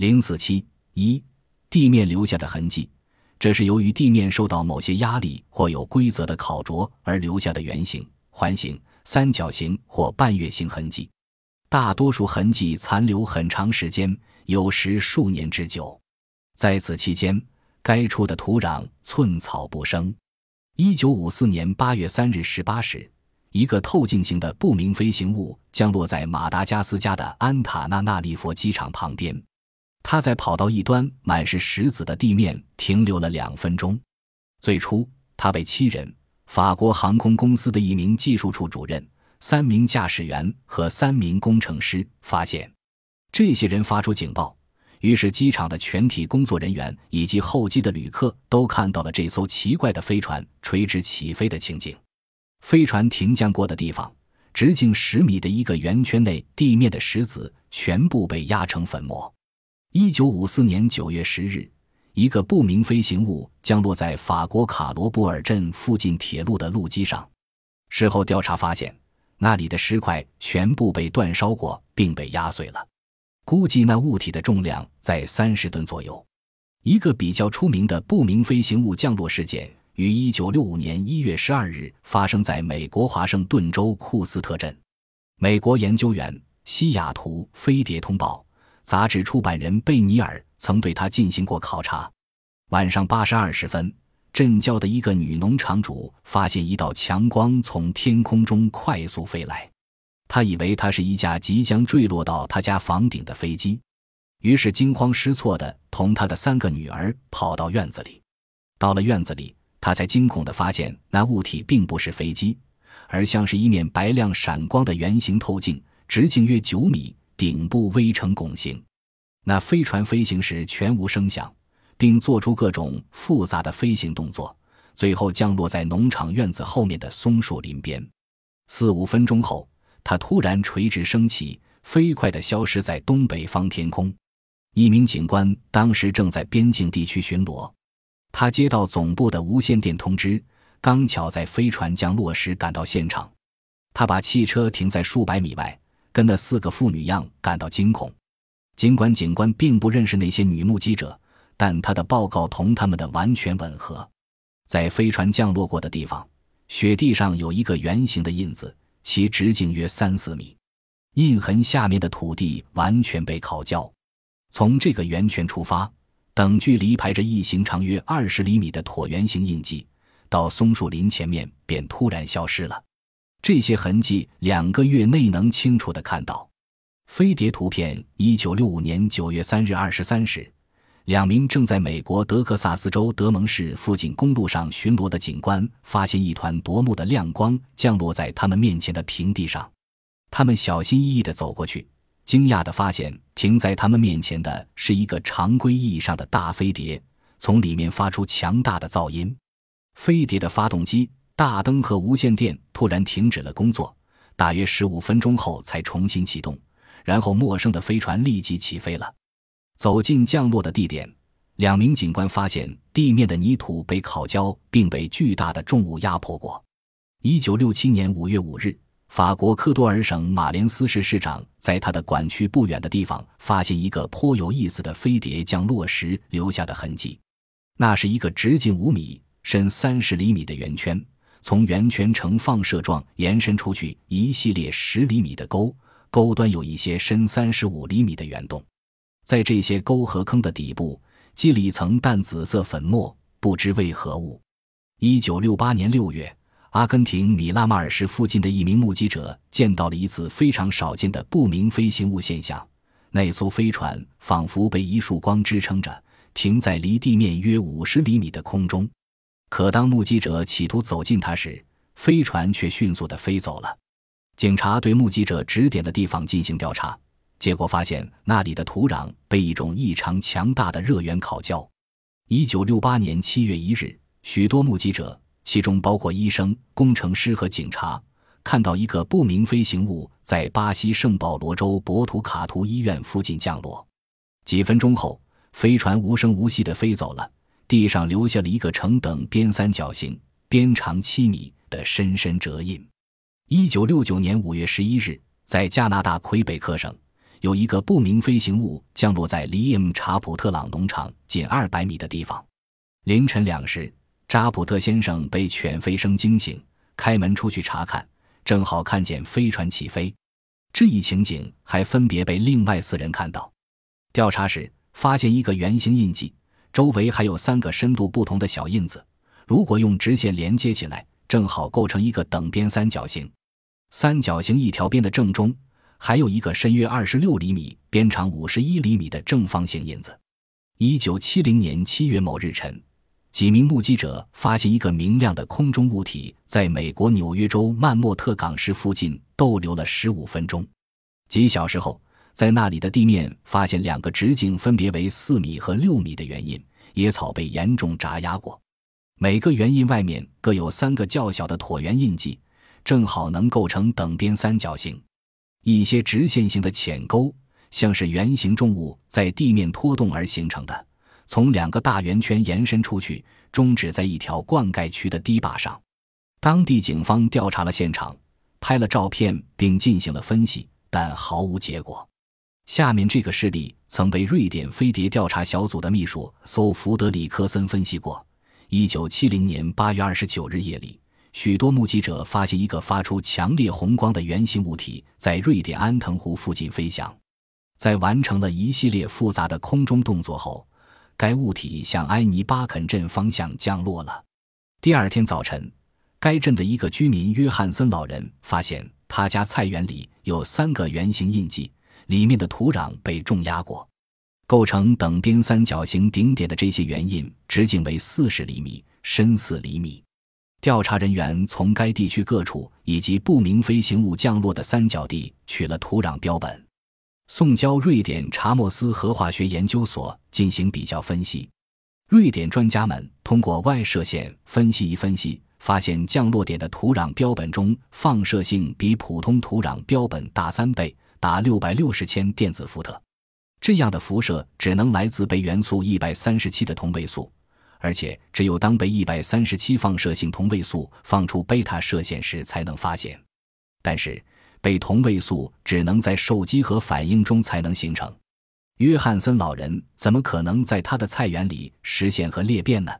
零四七一，地面留下的痕迹，这是由于地面受到某些压力或有规则的烤灼而留下的圆形、环形、三角形或半月形痕迹。大多数痕迹残留很长时间，有时数年之久。在此期间，该处的土壤寸草不生。一九五四年八月三日十八时。一个透镜型的不明飞行物降落在马达加斯加的安塔纳纳利佛机场旁边，他在跑道一端满是石子的地面停留了两分钟。最初，他被七人、法国航空公司的一名技术处主任、三名驾驶员和三名工程师发现。这些人发出警报，于是机场的全体工作人员以及候机的旅客都看到了这艘奇怪的飞船垂直起飞的情景。飞船停降过的地方，直径十米的一个圆圈内，地面的石子全部被压成粉末。一九五四年九月十日，一个不明飞行物降落在法国卡罗布尔镇附近铁路的路基上。事后调查发现，那里的石块全部被煅烧过，并被压碎了。估计那物体的重量在三十吨左右。一个比较出名的不明飞行物降落事件。于一九六五年一月十二日发生在美国华盛顿州库斯特镇。美国研究员西雅图飞碟通报杂志出版人贝尼尔曾对他进行过考察。晚上八时二十分，镇郊的一个女农场主发现一道强光从天空中快速飞来，他以为它是一架即将坠落到他家房顶的飞机，于是惊慌失措地同他的三个女儿跑到院子里。到了院子里。他才惊恐地发现，那物体并不是飞机，而像是一面白亮闪光的圆形透镜，直径约九米，顶部微呈拱形。那飞船飞行时全无声响，并做出各种复杂的飞行动作，最后降落在农场院子后面的松树林边。四五分钟后，它突然垂直升起，飞快地消失在东北方天空。一名警官当时正在边境地区巡逻。他接到总部的无线电通知，刚巧在飞船降落时赶到现场。他把汽车停在数百米外，跟那四个妇女一样感到惊恐。尽管警官并不认识那些女目击者，但他的报告同他们的完全吻合。在飞船降落过的地方，雪地上有一个圆形的印子，其直径约三四米。印痕下面的土地完全被烤焦。从这个圆圈出发。等距离排着一形长约二十厘米的椭圆形印记，到松树林前面便突然消失了。这些痕迹两个月内能清楚的看到。飞碟图片：一九六五年九月三日二十三时，两名正在美国德克萨斯州德蒙市附近公路上巡逻的警官发现一团夺目的亮光降落在他们面前的平地上，他们小心翼翼地走过去。惊讶地发现，停在他们面前的是一个常规意义上的大飞碟，从里面发出强大的噪音。飞碟的发动机、大灯和无线电突然停止了工作，大约十五分钟后才重新启动。然后，陌生的飞船立即起飞了。走进降落的地点，两名警官发现地面的泥土被烤焦，并被巨大的重物压迫过。一九六七年五月五日。法国科多尔省马连斯市市长在他的管区不远的地方发现一个颇有意思的飞碟降落时留下的痕迹。那是一个直径五米、深三十厘米的圆圈，从圆圈呈放射状延伸出去一系列十厘米的沟，沟端有一些深三十五厘米的圆洞。在这些沟和坑的底部积了一层淡紫色粉末，不知为何物。一九六八年六月。阿根廷米拉马尔市附近的一名目击者见到了一次非常少见的不明飞行物现象。那艘飞船仿佛被一束光支撑着，停在离地面约五十厘米的空中。可当目击者企图走近它时，飞船却迅速地飞走了。警察对目击者指点的地方进行调查，结果发现那里的土壤被一种异常强大的热源烤焦。一九六八年七月一日，许多目击者。其中包括医生、工程师和警察，看到一个不明飞行物在巴西圣保罗州博图卡图医院附近降落。几分钟后，飞船无声无息地飞走了，地上留下了一个呈等边三角形、边长七米的深深折印。一九六九年五月十一日，在加拿大魁北克省，有一个不明飞行物降落在离 M 查普特朗农场仅二百米的地方。凌晨两时，扎普特先生被犬吠声惊醒，开门出去查看，正好看见飞船起飞。这一情景还分别被另外四人看到。调查时发现一个圆形印记，周围还有三个深度不同的小印子。如果用直线连接起来，正好构成一个等边三角形。三角形一条边的正中，还有一个深约二十六厘米、边长五十一厘米的正方形印子。一九七零年七月某日晨，几名目击者发现一个明亮的空中物体在美国纽约州曼莫特港市附近逗留了十五分钟。几小时后，在那里的地面发现两个直径分别为四米和六米的圆印，野草被严重扎压过，每个圆印外面各有三个较小的椭圆印记。正好能构成等边三角形，一些直线型的浅沟，像是圆形重物在地面拖动而形成的，从两个大圆圈延伸出去，终止在一条灌溉区的堤坝上。当地警方调查了现场，拍了照片，并进行了分析，但毫无结果。下面这个事例曾被瑞典飞碟调查小组的秘书搜福德里克森分析过。一九七零年八月二十九日夜里。许多目击者发现一个发出强烈红光的圆形物体在瑞典安藤湖附近飞翔，在完成了一系列复杂的空中动作后，该物体向埃尼巴肯镇方向降落了。第二天早晨，该镇的一个居民约翰森老人发现他家菜园里有三个圆形印记，里面的土壤被重压过，构成等边三角形顶点的这些圆印直径为四十厘米，深四厘米。调查人员从该地区各处以及不明飞行物降落的三角地取了土壤标本，送交瑞典查莫斯核化学研究所进行比较分析。瑞典专家们通过外射线分析一分析，发现降落点的土壤标本中放射性比普通土壤标本大三倍，达六百六十千电子伏特。这样的辐射只能来自钡元素一百三十七的同位素。而且只有当被一百三十七放射性同位素放出贝塔射线时才能发现，但是被同位素只能在受激核反应中才能形成。约翰森老人怎么可能在他的菜园里实现核裂变呢？